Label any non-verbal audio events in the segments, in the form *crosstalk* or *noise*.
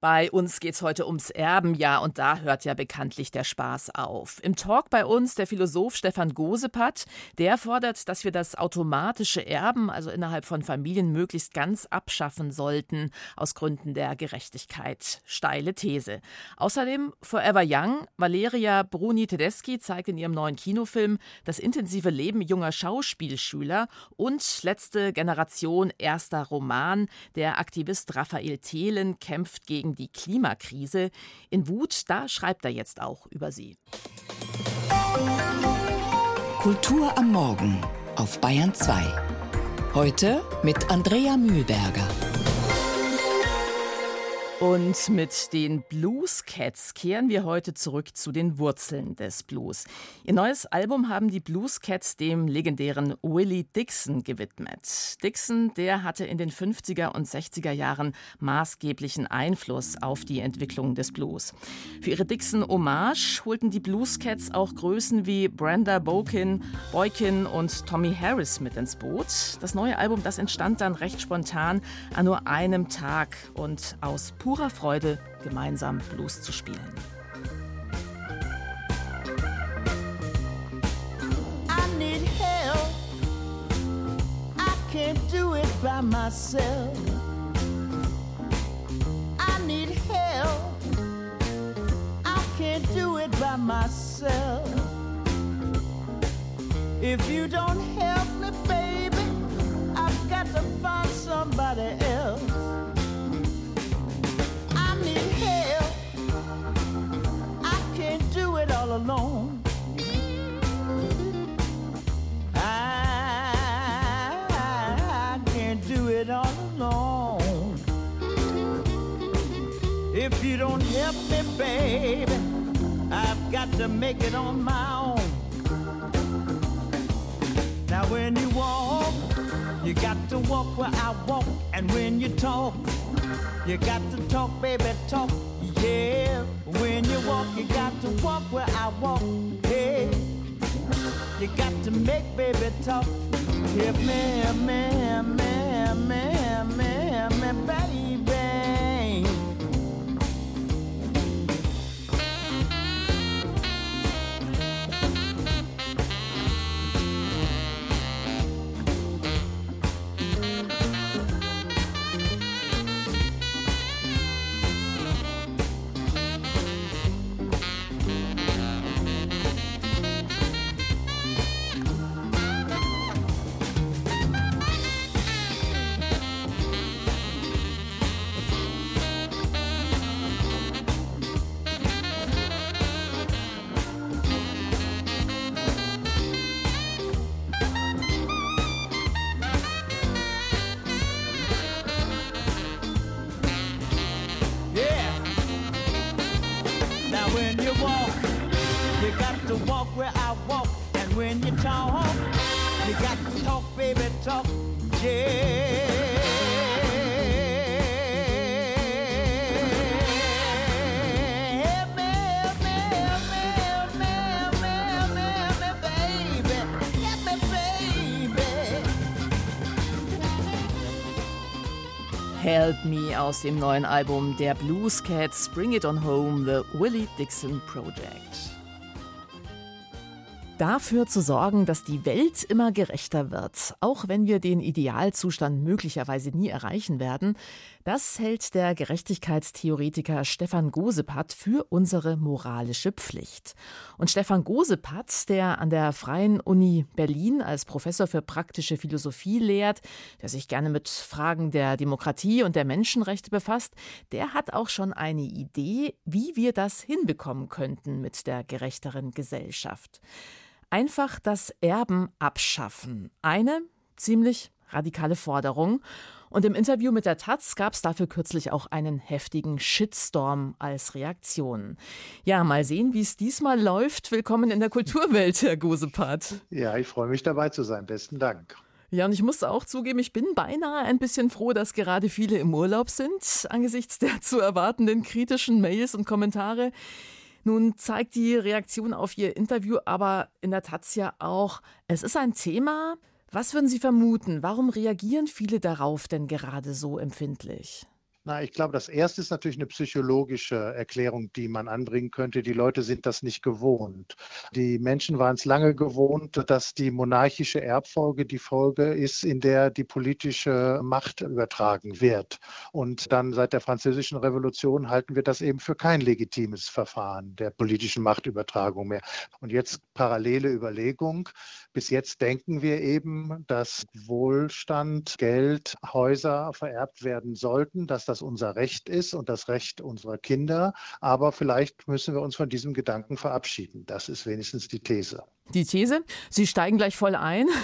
Bei uns geht's heute ums Erben, ja, und da hört ja bekanntlich der Spaß auf. Im Talk bei uns der Philosoph Stefan Gosepat, der fordert, dass wir das automatische Erben, also innerhalb von Familien, möglichst ganz abschaffen sollten, aus Gründen der Gerechtigkeit. Steile These. Außerdem Forever Young, Valeria Bruni Tedeschi zeigt in ihrem neuen Kinofilm das intensive Leben junger Schauspielschüler und letzte Generation erster Roman. Der Aktivist Raphael Thelen kämpft gegen gegen die Klimakrise. In Wut, da schreibt er jetzt auch über sie. Kultur am Morgen auf Bayern 2. Heute mit Andrea Mühlberger. Und mit den Blues Cats kehren wir heute zurück zu den Wurzeln des Blues. Ihr neues Album haben die Blues Cats dem legendären Willie Dixon gewidmet. Dixon, der hatte in den 50er und 60er Jahren maßgeblichen Einfluss auf die Entwicklung des Blues. Für ihre Dixon-Hommage holten die Blues Cats auch Größen wie Brenda Boykin, Boykin und Tommy Harris mit ins Boot. Das neue Album, das entstand dann recht spontan an nur einem Tag und aus purer Freude, gemeinsam Blues zu spielen. Can't do it by myself. I need help. I can't it by myself. If you don't help me, baby, I've got to find somebody else. I, can't do it all alone. I can't do it all alone. If you don't help me, baby, I've got to make it on my own. Now, when you walk, you got to walk where I walk, and when you talk, you got to talk, baby, talk. Yeah, when you walk, you got to walk where I walk. Hey, you got to make baby talk. Give me, me, me, Help Me aus dem neuen Album der Blues Cats Bring It On Home, The Willie Dixon Project. Dafür zu sorgen, dass die Welt immer gerechter wird, auch wenn wir den Idealzustand möglicherweise nie erreichen werden, das hält der Gerechtigkeitstheoretiker Stefan Gosepat für unsere moralische Pflicht. Und Stefan Gosepat, der an der Freien Uni Berlin als Professor für praktische Philosophie lehrt, der sich gerne mit Fragen der Demokratie und der Menschenrechte befasst, der hat auch schon eine Idee, wie wir das hinbekommen könnten mit der gerechteren Gesellschaft. Einfach das Erben abschaffen. Eine ziemlich radikale Forderung. Und im Interview mit der Taz gab es dafür kürzlich auch einen heftigen Shitstorm als Reaktion. Ja, mal sehen, wie es diesmal läuft. Willkommen in der Kulturwelt, Herr Gosepat. Ja, ich freue mich dabei zu sein. Besten Dank. Ja, und ich muss auch zugeben, ich bin beinahe ein bisschen froh, dass gerade viele im Urlaub sind, angesichts der zu erwartenden kritischen Mails und Kommentare. Nun zeigt die Reaktion auf Ihr Interview aber in der Taz ja auch, es ist ein Thema. Was würden Sie vermuten? Warum reagieren viele darauf denn gerade so empfindlich? Na, ich glaube, das erste ist natürlich eine psychologische Erklärung, die man anbringen könnte. Die Leute sind das nicht gewohnt. Die Menschen waren es lange gewohnt, dass die monarchische Erbfolge die Folge ist, in der die politische Macht übertragen wird. Und dann seit der Französischen Revolution halten wir das eben für kein legitimes Verfahren der politischen Machtübertragung mehr. Und jetzt parallele Überlegung. Bis jetzt denken wir eben, dass Wohlstand, Geld, Häuser vererbt werden sollten, dass das unser Recht ist und das Recht unserer Kinder. Aber vielleicht müssen wir uns von diesem Gedanken verabschieden. Das ist wenigstens die These. Die These, Sie steigen gleich voll ein. *laughs*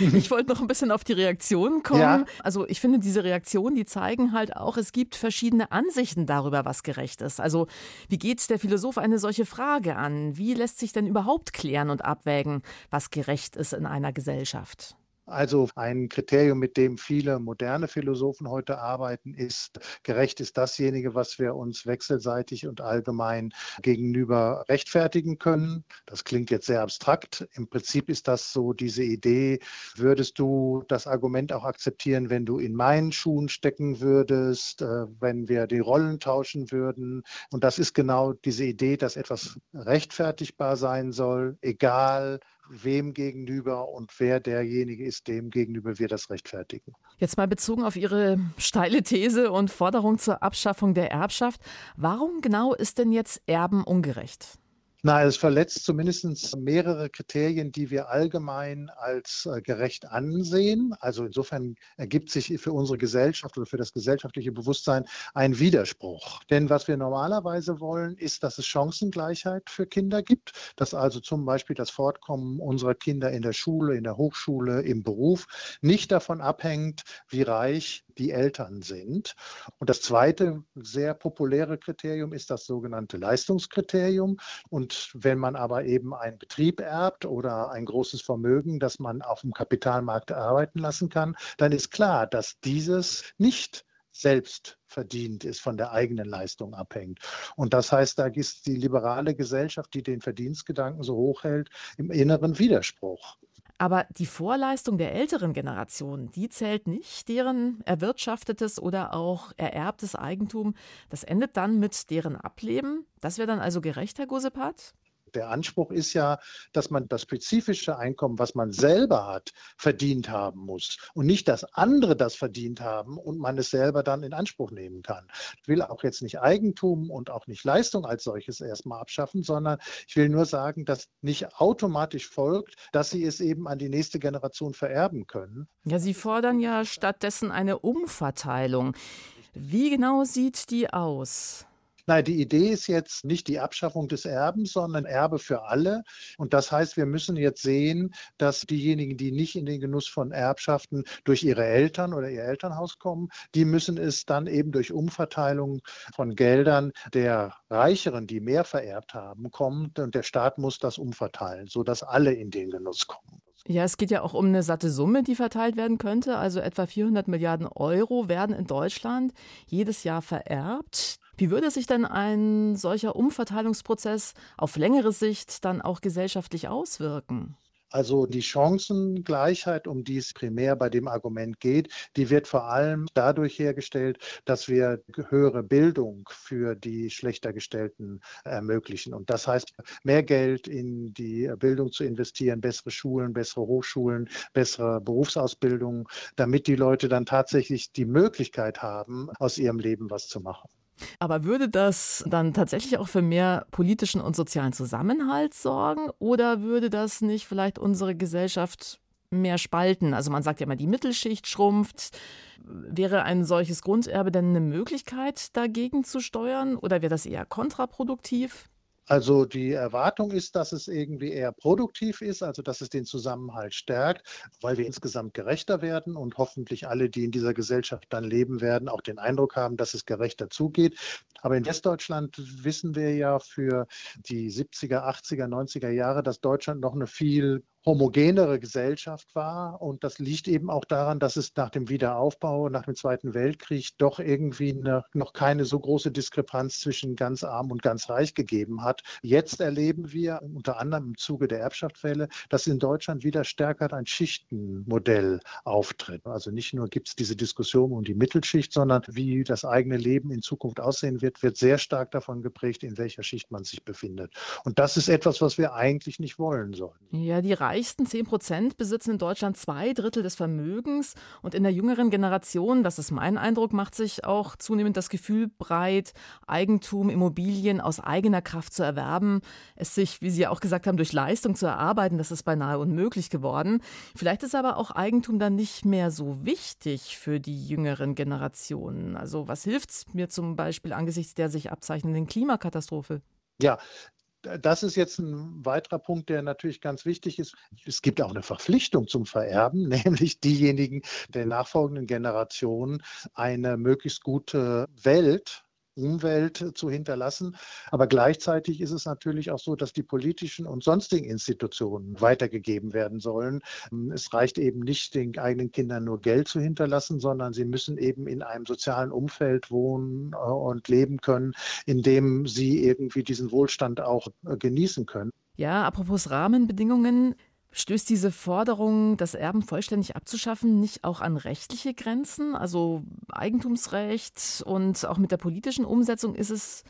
Ich wollte noch ein bisschen auf die Reaktionen kommen. Ja. Also ich finde, diese Reaktionen, die zeigen halt auch, es gibt verschiedene Ansichten darüber, was gerecht ist. Also wie geht der Philosoph eine solche Frage an? Wie lässt sich denn überhaupt klären und abwägen, was gerecht ist in einer Gesellschaft? Also ein Kriterium, mit dem viele moderne Philosophen heute arbeiten, ist, gerecht ist dasjenige, was wir uns wechselseitig und allgemein gegenüber rechtfertigen können. Das klingt jetzt sehr abstrakt. Im Prinzip ist das so diese Idee, würdest du das Argument auch akzeptieren, wenn du in meinen Schuhen stecken würdest, äh, wenn wir die Rollen tauschen würden. Und das ist genau diese Idee, dass etwas rechtfertigbar sein soll, egal wem gegenüber und wer derjenige ist, dem gegenüber wir das rechtfertigen. Jetzt mal bezogen auf Ihre steile These und Forderung zur Abschaffung der Erbschaft. Warum genau ist denn jetzt Erben ungerecht? Na, es verletzt zumindest mehrere Kriterien, die wir allgemein als äh, gerecht ansehen. Also insofern ergibt sich für unsere Gesellschaft oder für das gesellschaftliche Bewusstsein ein Widerspruch. Denn was wir normalerweise wollen, ist, dass es Chancengleichheit für Kinder gibt, dass also zum Beispiel das Fortkommen unserer Kinder in der Schule, in der Hochschule, im Beruf nicht davon abhängt, wie reich die Eltern sind. Und das zweite sehr populäre Kriterium ist das sogenannte Leistungskriterium. Und wenn man aber eben einen Betrieb erbt oder ein großes Vermögen, das man auf dem Kapitalmarkt arbeiten lassen kann, dann ist klar, dass dieses nicht selbst verdient ist, von der eigenen Leistung abhängt. Und das heißt, da ist die liberale Gesellschaft, die den Verdienstgedanken so hoch hält, im inneren Widerspruch. Aber die Vorleistung der älteren Generation, die zählt nicht, deren erwirtschaftetes oder auch ererbtes Eigentum, das endet dann mit deren Ableben. Das wäre dann also gerecht, Herr Gosepat? Der Anspruch ist ja, dass man das spezifische Einkommen, was man selber hat, verdient haben muss und nicht, dass andere das verdient haben und man es selber dann in Anspruch nehmen kann. Ich will auch jetzt nicht Eigentum und auch nicht Leistung als solches erstmal abschaffen, sondern ich will nur sagen, dass nicht automatisch folgt, dass sie es eben an die nächste Generation vererben können. Ja, Sie fordern ja stattdessen eine Umverteilung. Wie genau sieht die aus? Nein, die Idee ist jetzt nicht die Abschaffung des Erbens, sondern Erbe für alle. Und das heißt, wir müssen jetzt sehen, dass diejenigen, die nicht in den Genuss von Erbschaften durch ihre Eltern oder ihr Elternhaus kommen, die müssen es dann eben durch Umverteilung von Geldern der Reicheren, die mehr vererbt haben, kommen. Und der Staat muss das umverteilen, sodass alle in den Genuss kommen. Ja, es geht ja auch um eine satte Summe, die verteilt werden könnte. Also etwa 400 Milliarden Euro werden in Deutschland jedes Jahr vererbt. Wie würde sich denn ein solcher Umverteilungsprozess auf längere Sicht dann auch gesellschaftlich auswirken? Also die Chancengleichheit, um die es primär bei dem Argument geht, die wird vor allem dadurch hergestellt, dass wir höhere Bildung für die schlechter gestellten ermöglichen. Und das heißt, mehr Geld in die Bildung zu investieren, bessere Schulen, bessere Hochschulen, bessere Berufsausbildung, damit die Leute dann tatsächlich die Möglichkeit haben, aus ihrem Leben was zu machen. Aber würde das dann tatsächlich auch für mehr politischen und sozialen Zusammenhalt sorgen oder würde das nicht vielleicht unsere Gesellschaft mehr spalten? Also man sagt ja immer, die Mittelschicht schrumpft. Wäre ein solches Grunderbe denn eine Möglichkeit, dagegen zu steuern oder wäre das eher kontraproduktiv? Also die Erwartung ist, dass es irgendwie eher produktiv ist, also dass es den Zusammenhalt stärkt, weil wir insgesamt gerechter werden und hoffentlich alle, die in dieser Gesellschaft dann leben werden, auch den Eindruck haben, dass es gerechter zugeht. Aber in Westdeutschland wissen wir ja für die 70er, 80er, 90er Jahre, dass Deutschland noch eine viel homogenere Gesellschaft war. Und das liegt eben auch daran, dass es nach dem Wiederaufbau, nach dem Zweiten Weltkrieg doch irgendwie eine, noch keine so große Diskrepanz zwischen ganz arm und ganz reich gegeben hat. Jetzt erleben wir unter anderem im Zuge der Erbschaftswelle, dass in Deutschland wieder stärker ein Schichtenmodell auftritt. Also nicht nur gibt es diese Diskussion um die Mittelschicht, sondern wie das eigene Leben in Zukunft aussehen wird, wird sehr stark davon geprägt, in welcher Schicht man sich befindet. Und das ist etwas, was wir eigentlich nicht wollen sollen. Ja, die reichsten 10 Prozent besitzen in Deutschland zwei Drittel des Vermögens. Und in der jüngeren Generation, das ist mein Eindruck, macht sich auch zunehmend das Gefühl breit, Eigentum, Immobilien aus eigener Kraft zu erwerben, es sich, wie Sie auch gesagt haben, durch Leistung zu erarbeiten, das ist beinahe unmöglich geworden. Vielleicht ist aber auch Eigentum dann nicht mehr so wichtig für die jüngeren Generationen. Also was hilft es mir zum Beispiel angesichts der sich abzeichnenden Klimakatastrophe? Ja, das ist jetzt ein weiterer Punkt, der natürlich ganz wichtig ist. Es gibt auch eine Verpflichtung zum Vererben, *laughs* nämlich diejenigen der nachfolgenden Generationen eine möglichst gute Welt Umwelt zu hinterlassen. Aber gleichzeitig ist es natürlich auch so, dass die politischen und sonstigen Institutionen weitergegeben werden sollen. Es reicht eben nicht, den eigenen Kindern nur Geld zu hinterlassen, sondern sie müssen eben in einem sozialen Umfeld wohnen äh, und leben können, in dem sie irgendwie diesen Wohlstand auch äh, genießen können. Ja, apropos Rahmenbedingungen. Stößt diese Forderung, das Erben vollständig abzuschaffen, nicht auch an rechtliche Grenzen? Also Eigentumsrecht und auch mit der politischen Umsetzung ist es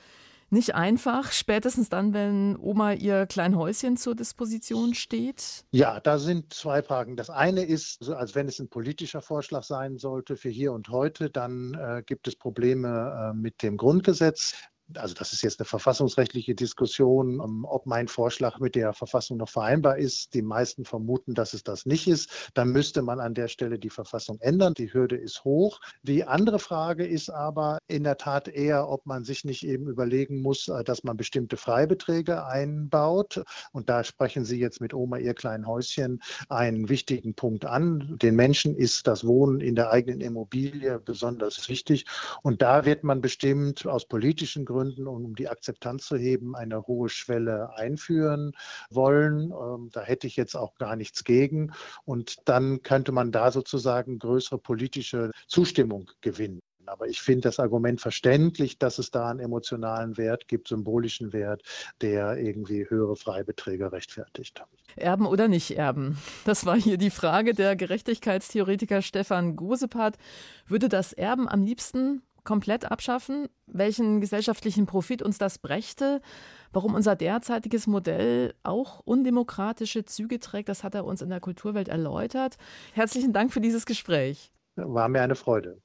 nicht einfach, spätestens dann, wenn Oma ihr klein Häuschen zur Disposition steht? Ja, da sind zwei Fragen. Das eine ist, als wenn es ein politischer Vorschlag sein sollte für hier und heute, dann äh, gibt es Probleme äh, mit dem Grundgesetz also das ist jetzt eine verfassungsrechtliche Diskussion, ähm, ob mein Vorschlag mit der Verfassung noch vereinbar ist. Die meisten vermuten, dass es das nicht ist. Dann müsste man an der Stelle die Verfassung ändern. Die Hürde ist hoch. Die andere Frage ist aber in der Tat eher, ob man sich nicht eben überlegen muss, äh, dass man bestimmte Freibeträge einbaut. Und da sprechen Sie jetzt mit Oma ihr kleinen Häuschen einen wichtigen Punkt an. Den Menschen ist das Wohnen in der eigenen Immobilie besonders wichtig. Und da wird man bestimmt aus politischen Gründen Gründen und um die Akzeptanz zu heben, eine hohe Schwelle einführen wollen. Ähm, da hätte ich jetzt auch gar nichts gegen. Und dann könnte man da sozusagen größere politische Zustimmung gewinnen. Aber ich finde das Argument verständlich, dass es da einen emotionalen Wert gibt, symbolischen Wert, der irgendwie höhere Freibeträge rechtfertigt. Erben oder nicht erben? Das war hier die Frage. Der Gerechtigkeitstheoretiker Stefan Gosepart würde das Erben am liebsten komplett abschaffen, welchen gesellschaftlichen Profit uns das brächte, warum unser derzeitiges Modell auch undemokratische Züge trägt, das hat er uns in der Kulturwelt erläutert. Herzlichen Dank für dieses Gespräch. War mir eine Freude.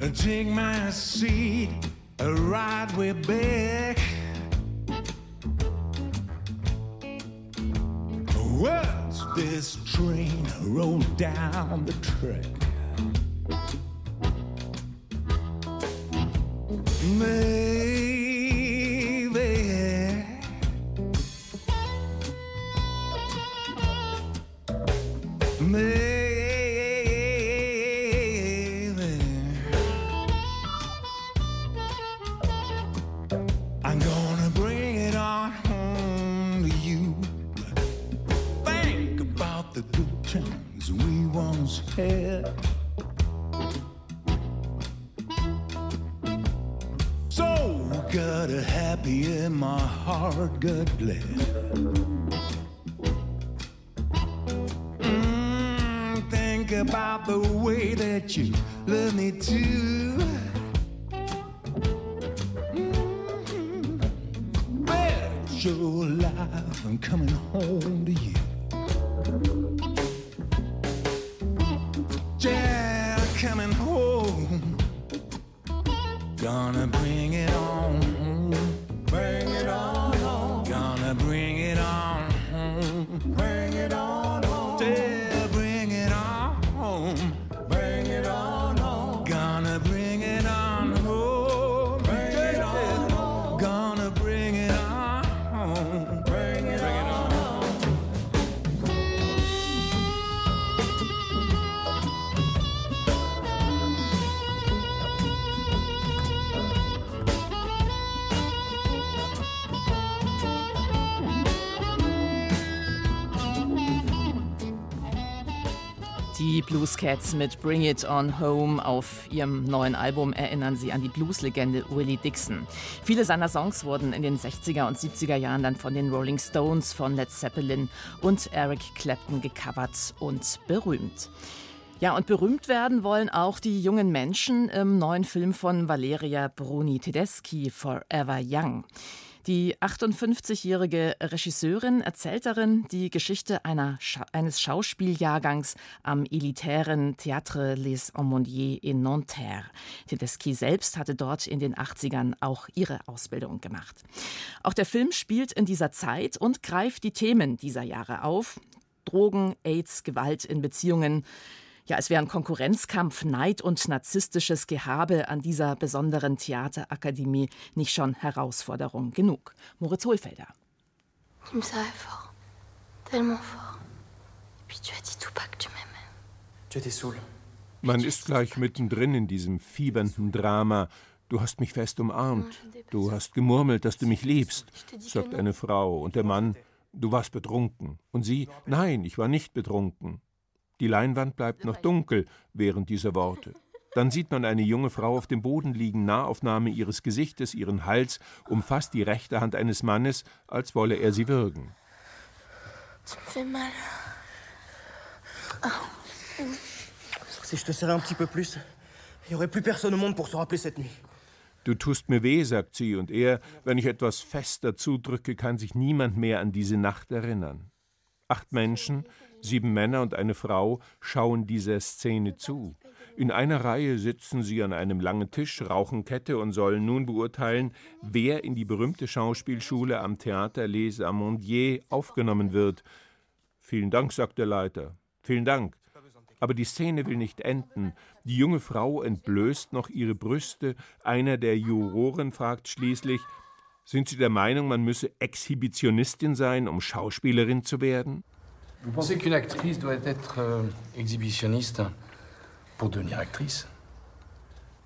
Take my seat a right way back. Watch this train roll down the track. Think about the way that you love me too. Well, so alive. I'm coming home to you. Die Blues Cats mit Bring It On Home auf ihrem neuen Album erinnern sie an die Blueslegende Willie Dixon. Viele seiner Songs wurden in den 60er und 70er Jahren dann von den Rolling Stones, von Led Zeppelin und Eric Clapton gecovert und berühmt. Ja, und berühmt werden wollen auch die jungen Menschen im neuen Film von Valeria Bruni Tedeschi, Forever Young. Die 58-jährige Regisseurin erzählt darin die Geschichte Scha eines Schauspieljahrgangs am elitären Théâtre Les Aumôniers in Nanterre. Tedeschi selbst hatte dort in den 80ern auch ihre Ausbildung gemacht. Auch der Film spielt in dieser Zeit und greift die Themen dieser Jahre auf. Drogen, AIDS, Gewalt in Beziehungen. Ja, es wären Konkurrenzkampf, Neid und narzisstisches Gehabe an dieser besonderen Theaterakademie nicht schon Herausforderung genug. Moritz Hohlfelder. Tu me savais fort. Tellement fort. Et puis tu as dit tout bas que tu m'aimais. Tu étais saoul. Man ist gleich mittendrin in diesem fiebernden Drama. Du hast mich fest umarmt. Du hast gemurmelt, dass du mich liebst, sagt eine Frau. Und der Mann, du warst betrunken. Und sie, nein, ich war nicht betrunken. Die Leinwand bleibt noch dunkel während dieser Worte. Dann sieht man eine junge Frau auf dem Boden liegen, Nahaufnahme ihres Gesichtes, ihren Hals, umfasst die rechte Hand eines Mannes, als wolle er sie würgen. Si je te serrais un petit peu plus, il n'y aurait plus personne au monde pour se rappeler cette nuit. Du tust mir weh, sagt sie, und er, wenn ich etwas fester zudrücke, kann sich niemand mehr an diese Nacht erinnern. Acht Menschen, sieben Männer und eine Frau schauen dieser Szene zu. In einer Reihe sitzen sie an einem langen Tisch, rauchen Kette und sollen nun beurteilen, wer in die berühmte Schauspielschule am Theater Les Amandiers aufgenommen wird. Vielen Dank, sagt der Leiter. Vielen Dank. Aber die Szene will nicht enden. Die junge Frau entblößt noch ihre Brüste. Einer der Juroren fragt schließlich: Sind Sie der Meinung, man müsse Exhibitionistin sein, um Schauspielerin zu werden? Vous pensez qu'une actrice doit être euh, exhibitionniste pour devenir actrice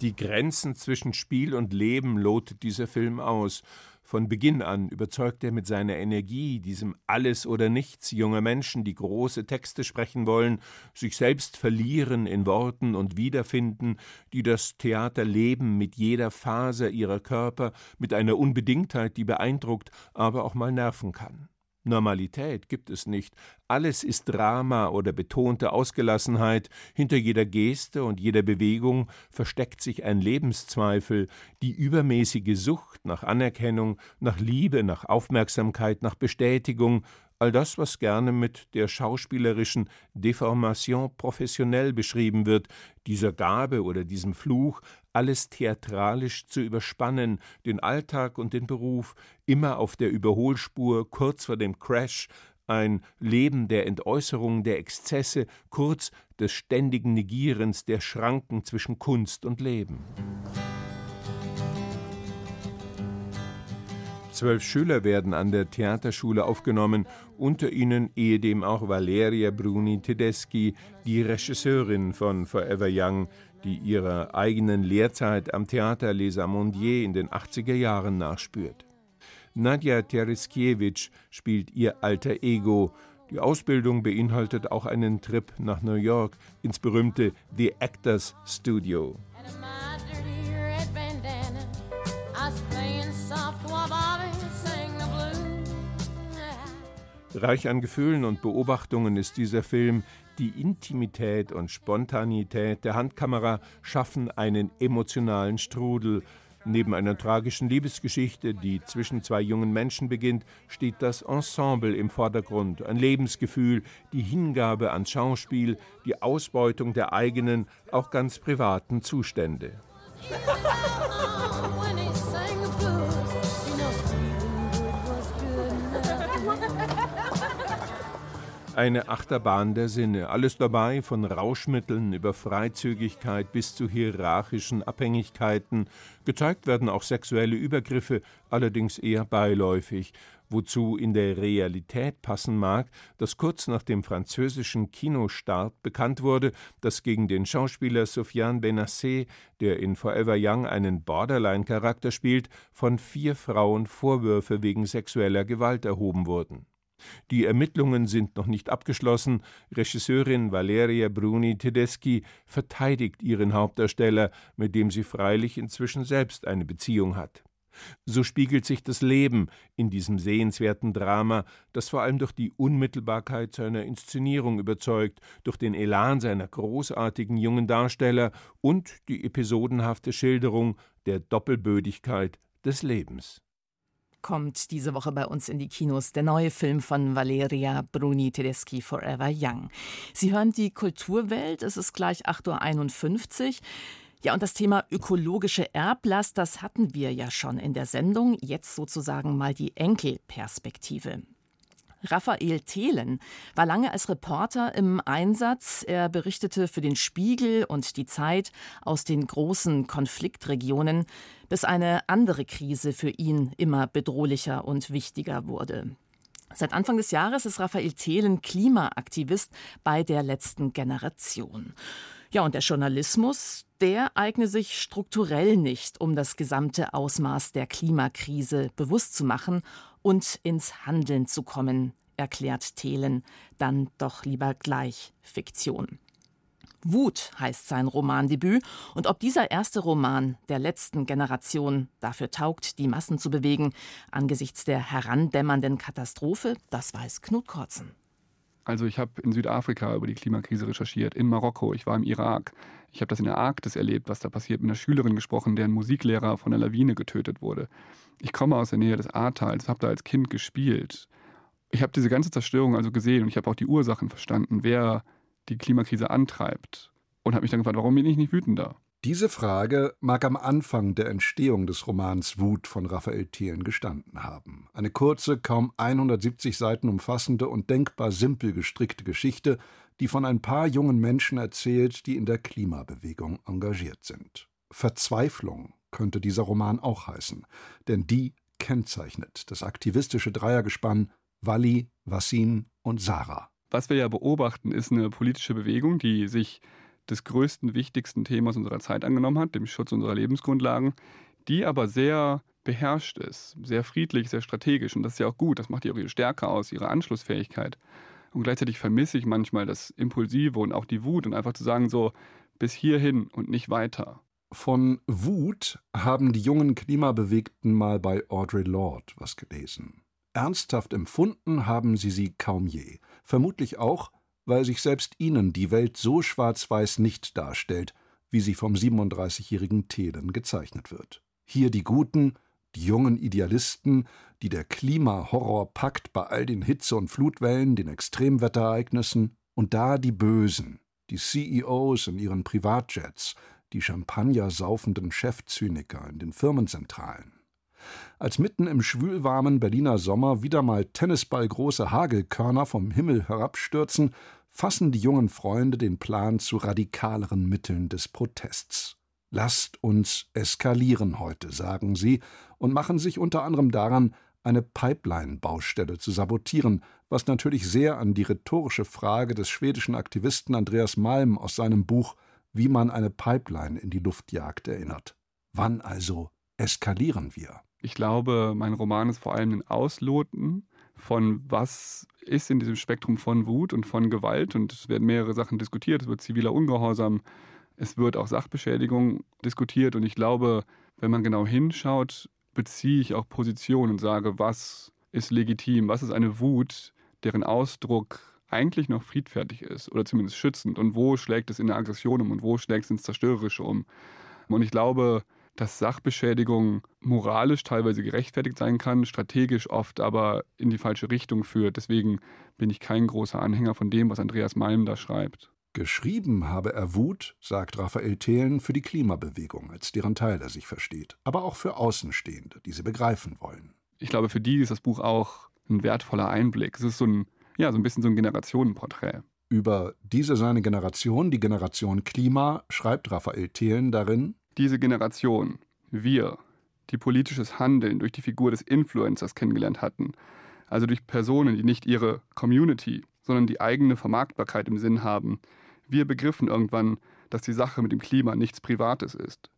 Die Grenzen zwischen Spiel und Leben lotet dieser Film aus. Von Beginn an überzeugt er mit seiner Energie, diesem Alles oder Nichts junger Menschen, die große Texte sprechen wollen, sich selbst verlieren in Worten und wiederfinden, die das Theater leben mit jeder Faser ihrer Körper, mit einer Unbedingtheit, die beeindruckt, aber auch mal nerven kann. Normalität gibt es nicht. Alles ist Drama oder betonte Ausgelassenheit. Hinter jeder Geste und jeder Bewegung versteckt sich ein Lebenszweifel, die übermäßige Sucht nach Anerkennung, nach Liebe, nach Aufmerksamkeit, nach Bestätigung, all das, was gerne mit der schauspielerischen Deformation professionell beschrieben wird, dieser Gabe oder diesem Fluch, alles theatralisch zu überspannen, den Alltag und den Beruf, immer auf der Überholspur, kurz vor dem Crash, ein Leben der Entäußerung, der Exzesse, kurz des ständigen Negierens der Schranken zwischen Kunst und Leben. Zwölf Schüler werden an der Theaterschule aufgenommen, unter ihnen ehedem auch Valeria Bruni Tedeschi, die Regisseurin von Forever Young, die ihrer eigenen Lehrzeit am Theater Les Amandiers in den 80er Jahren nachspürt. Nadja Tereskiewicz spielt ihr alter Ego. Die Ausbildung beinhaltet auch einen Trip nach New York ins berühmte The Actors Studio. Reich an Gefühlen und Beobachtungen ist dieser Film. Die Intimität und Spontanität der Handkamera schaffen einen emotionalen Strudel. Neben einer tragischen Liebesgeschichte, die zwischen zwei jungen Menschen beginnt, steht das Ensemble im Vordergrund, ein Lebensgefühl, die Hingabe ans Schauspiel, die Ausbeutung der eigenen, auch ganz privaten Zustände. *laughs* Eine Achterbahn der Sinne, alles dabei, von Rauschmitteln über Freizügigkeit bis zu hierarchischen Abhängigkeiten. Gezeigt werden auch sexuelle Übergriffe, allerdings eher beiläufig, wozu in der Realität passen mag, dass kurz nach dem französischen Kinostart bekannt wurde, dass gegen den Schauspieler Sofiane Benassé, der in Forever Young einen Borderline-Charakter spielt, von vier Frauen Vorwürfe wegen sexueller Gewalt erhoben wurden. Die Ermittlungen sind noch nicht abgeschlossen. Regisseurin Valeria Bruni Tedeschi verteidigt ihren Hauptdarsteller, mit dem sie freilich inzwischen selbst eine Beziehung hat. So spiegelt sich das Leben in diesem sehenswerten Drama, das vor allem durch die Unmittelbarkeit seiner Inszenierung überzeugt, durch den Elan seiner großartigen jungen Darsteller und die episodenhafte Schilderung der Doppelbödigkeit des Lebens kommt diese Woche bei uns in die Kinos der neue Film von Valeria Bruni Tedeschi Forever Young. Sie hören die Kulturwelt, es ist gleich 8.51 Uhr. Ja, und das Thema ökologische Erblast, das hatten wir ja schon in der Sendung. Jetzt sozusagen mal die Enkelperspektive. Raphael Thelen war lange als Reporter im Einsatz. Er berichtete für den Spiegel und die Zeit aus den großen Konfliktregionen, bis eine andere Krise für ihn immer bedrohlicher und wichtiger wurde. Seit Anfang des Jahres ist Raphael Thelen Klimaaktivist bei der letzten Generation. Ja, und der Journalismus, der eigne sich strukturell nicht, um das gesamte Ausmaß der Klimakrise bewusst zu machen und ins Handeln zu kommen, erklärt Thelen, dann doch lieber gleich Fiktion. Wut heißt sein Romandebüt, und ob dieser erste Roman der letzten Generation dafür taugt, die Massen zu bewegen, angesichts der herandämmernden Katastrophe, das weiß Knut Korzen. Also ich habe in Südafrika über die Klimakrise recherchiert, in Marokko, ich war im Irak. Ich habe das in der Arktis erlebt, was da passiert, mit einer Schülerin gesprochen, deren Musiklehrer von einer Lawine getötet wurde. Ich komme aus der Nähe des Ahrtals, habe da als Kind gespielt. Ich habe diese ganze Zerstörung also gesehen und ich habe auch die Ursachen verstanden, wer die Klimakrise antreibt. Und habe mich dann gefragt, warum bin ich nicht wütender? Diese Frage mag am Anfang der Entstehung des Romans Wut von Raphael Thelen gestanden haben. Eine kurze, kaum 170 Seiten umfassende und denkbar simpel gestrickte Geschichte, die von ein paar jungen Menschen erzählt, die in der Klimabewegung engagiert sind. Verzweiflung könnte dieser Roman auch heißen, denn die kennzeichnet das aktivistische Dreiergespann Wally, Wassim und Sarah. Was wir ja beobachten, ist eine politische Bewegung, die sich des größten, wichtigsten Themas unserer Zeit angenommen hat, dem Schutz unserer Lebensgrundlagen, die aber sehr beherrscht ist, sehr friedlich, sehr strategisch. Und das ist ja auch gut, das macht ihre Stärke aus, ihre Anschlussfähigkeit. Und gleichzeitig vermisse ich manchmal das Impulsive und auch die Wut und einfach zu sagen, so bis hierhin und nicht weiter. Von Wut haben die jungen Klimabewegten mal bei Audre Lorde was gelesen. Ernsthaft empfunden haben sie sie kaum je. Vermutlich auch, weil sich selbst ihnen die Welt so schwarz-weiß nicht darstellt, wie sie vom 37-jährigen Thelen gezeichnet wird. Hier die Guten, die jungen Idealisten, die der Klimahorror packt bei all den Hitze- und Flutwellen, den Extremwetterereignissen, und da die Bösen, die CEOs in ihren Privatjets, die Champagner saufenden Chefzyniker in den Firmenzentralen. Als mitten im schwülwarmen Berliner Sommer wieder mal tennisballgroße Hagelkörner vom Himmel herabstürzen, fassen die jungen Freunde den Plan zu radikaleren Mitteln des Protests. Lasst uns eskalieren heute, sagen sie, und machen sich unter anderem daran, eine Pipeline-Baustelle zu sabotieren, was natürlich sehr an die rhetorische Frage des schwedischen Aktivisten Andreas Malm aus seinem Buch Wie man eine Pipeline in die Luft jagt erinnert. Wann also eskalieren wir? Ich glaube, mein Roman ist vor allem ein Ausloten von was ist in diesem Spektrum von Wut und von Gewalt. Und es werden mehrere Sachen diskutiert. Es wird ziviler Ungehorsam, es wird auch Sachbeschädigung diskutiert. Und ich glaube, wenn man genau hinschaut, beziehe ich auch Position und sage, was ist legitim, was ist eine Wut, deren Ausdruck eigentlich noch friedfertig ist oder zumindest schützend und wo schlägt es in der Aggression um und wo schlägt es ins Zerstörerische um. Und ich glaube, dass Sachbeschädigung moralisch teilweise gerechtfertigt sein kann, strategisch oft aber in die falsche Richtung führt. Deswegen bin ich kein großer Anhänger von dem, was Andreas Malm da schreibt. Geschrieben habe er Wut, sagt Raphael Thelen, für die Klimabewegung, als deren Teil er sich versteht, aber auch für Außenstehende, die sie begreifen wollen. Ich glaube, für die ist das Buch auch ein wertvoller Einblick. Es ist so ein, ja, so ein bisschen so ein Generationenporträt. Über diese seine Generation, die Generation Klima, schreibt Raphael Thelen darin: Diese Generation, wir, die politisches Handeln durch die Figur des Influencers kennengelernt hatten, also durch Personen, die nicht ihre Community, sondern die eigene Vermarktbarkeit im Sinn haben, wir begriffen irgendwann, dass die Sache mit dem Klima nichts Privates ist.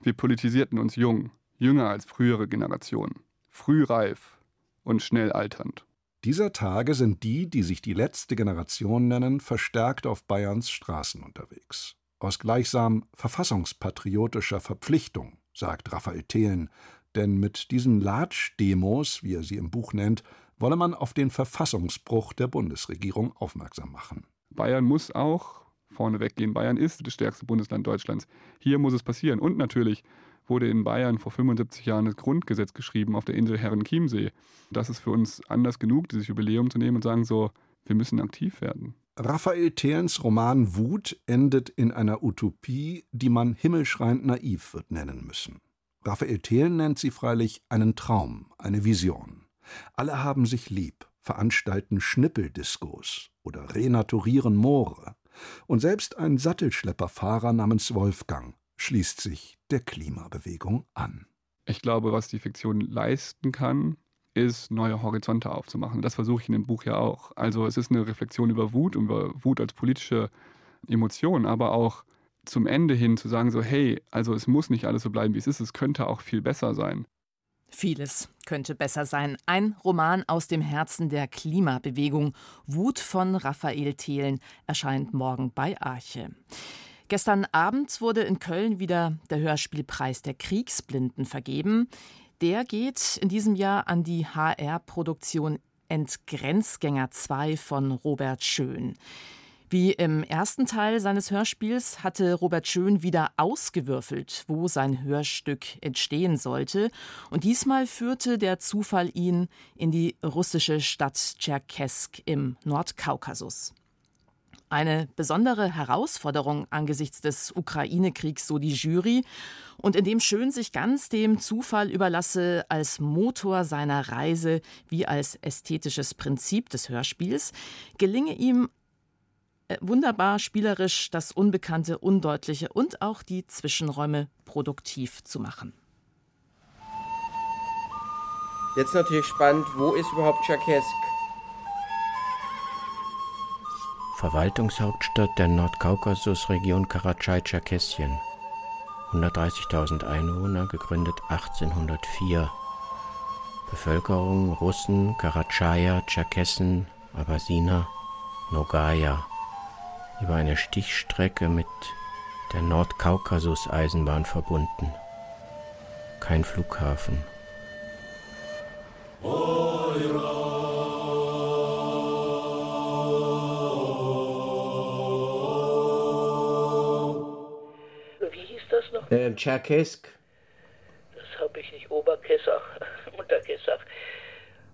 Wir politisierten uns jung, jünger als frühere Generationen, frühreif und schnell alternd. Dieser Tage sind die, die sich die letzte Generation nennen, verstärkt auf Bayerns Straßen unterwegs. Aus gleichsam verfassungspatriotischer Verpflichtung, sagt Raphael Thelen, denn mit diesen Latsch-Demos, wie er sie im Buch nennt, wolle man auf den Verfassungsbruch der Bundesregierung aufmerksam machen. Bayern muss auch vorne weggehen. Bayern ist das stärkste Bundesland Deutschlands. Hier muss es passieren. Und natürlich wurde in Bayern vor 75 Jahren das Grundgesetz geschrieben auf der Insel Herrenchiemsee. Das ist für uns anders genug, dieses Jubiläum zu nehmen und sagen so, wir müssen aktiv werden. Raphael Thelens Roman Wut endet in einer Utopie, die man himmelschreiend naiv wird nennen müssen. Raphael Thelen nennt sie freilich einen Traum, eine Vision. Alle haben sich lieb, veranstalten Schnippeldiskos oder renaturieren Moore. Und selbst ein Sattelschlepperfahrer namens Wolfgang schließt sich der Klimabewegung an. Ich glaube, was die Fiktion leisten kann, ist, neue Horizonte aufzumachen. Das versuche ich in dem Buch ja auch. Also es ist eine Reflexion über Wut, über Wut als politische Emotion, aber auch zum Ende hin zu sagen, so, hey, also es muss nicht alles so bleiben, wie es ist, es könnte auch viel besser sein. Vieles könnte besser sein. Ein Roman aus dem Herzen der Klimabewegung. Wut von Raphael Thelen erscheint morgen bei Arche. Gestern Abend wurde in Köln wieder der Hörspielpreis der Kriegsblinden vergeben. Der geht in diesem Jahr an die HR-Produktion Entgrenzgänger 2 von Robert Schön. Wie im ersten Teil seines Hörspiels hatte Robert Schön wieder ausgewürfelt, wo sein Hörstück entstehen sollte. Und diesmal führte der Zufall ihn in die russische Stadt Tscherkesk im Nordkaukasus. Eine besondere Herausforderung angesichts des Ukraine-Kriegs, so die Jury, und in dem Schön sich ganz dem Zufall überlasse als Motor seiner Reise wie als ästhetisches Prinzip des Hörspiels, gelinge ihm äh, wunderbar spielerisch das Unbekannte, Undeutliche und auch die Zwischenräume produktiv zu machen. Jetzt natürlich spannend, wo ist überhaupt Tscherkesk? Verwaltungshauptstadt der Nordkaukasusregion Karatschai-Tscherkessien. 130.000 Einwohner, gegründet 1804. Bevölkerung Russen, Karatschaier, Tscherkessen, Abbasiner, Nogaya über eine Stichstrecke mit der Nordkaukasus-Eisenbahn verbunden. Kein Flughafen. Wie Ähm, Tscherkesk. Das habe ich nicht. Oberkessach, *laughs* Unterkessach.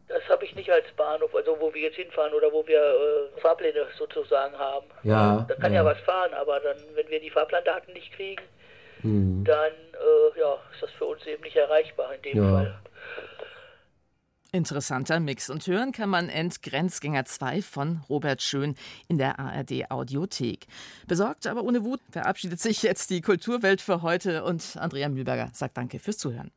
Das habe ich nicht als Bahnhof, also wo wir jetzt hinfahren oder wo wir äh, Fahrpläne sozusagen haben. Ja, Da kann ja. ja. was fahren, aber dann, wenn wir die Fahrplandaten nicht kriegen, Hm. dann äh, ja, ist das für uns eben nicht erreichbar in dem Ja. Fall. Interessanter Mix. Und hören kann man Entgrenzgänger 2 von Robert Schön in der ARD Audiothek. Besorgt, aber ohne Wut verabschiedet sich jetzt die Kulturwelt für heute und Andrea Mühlberger sagt Danke fürs Zuhören.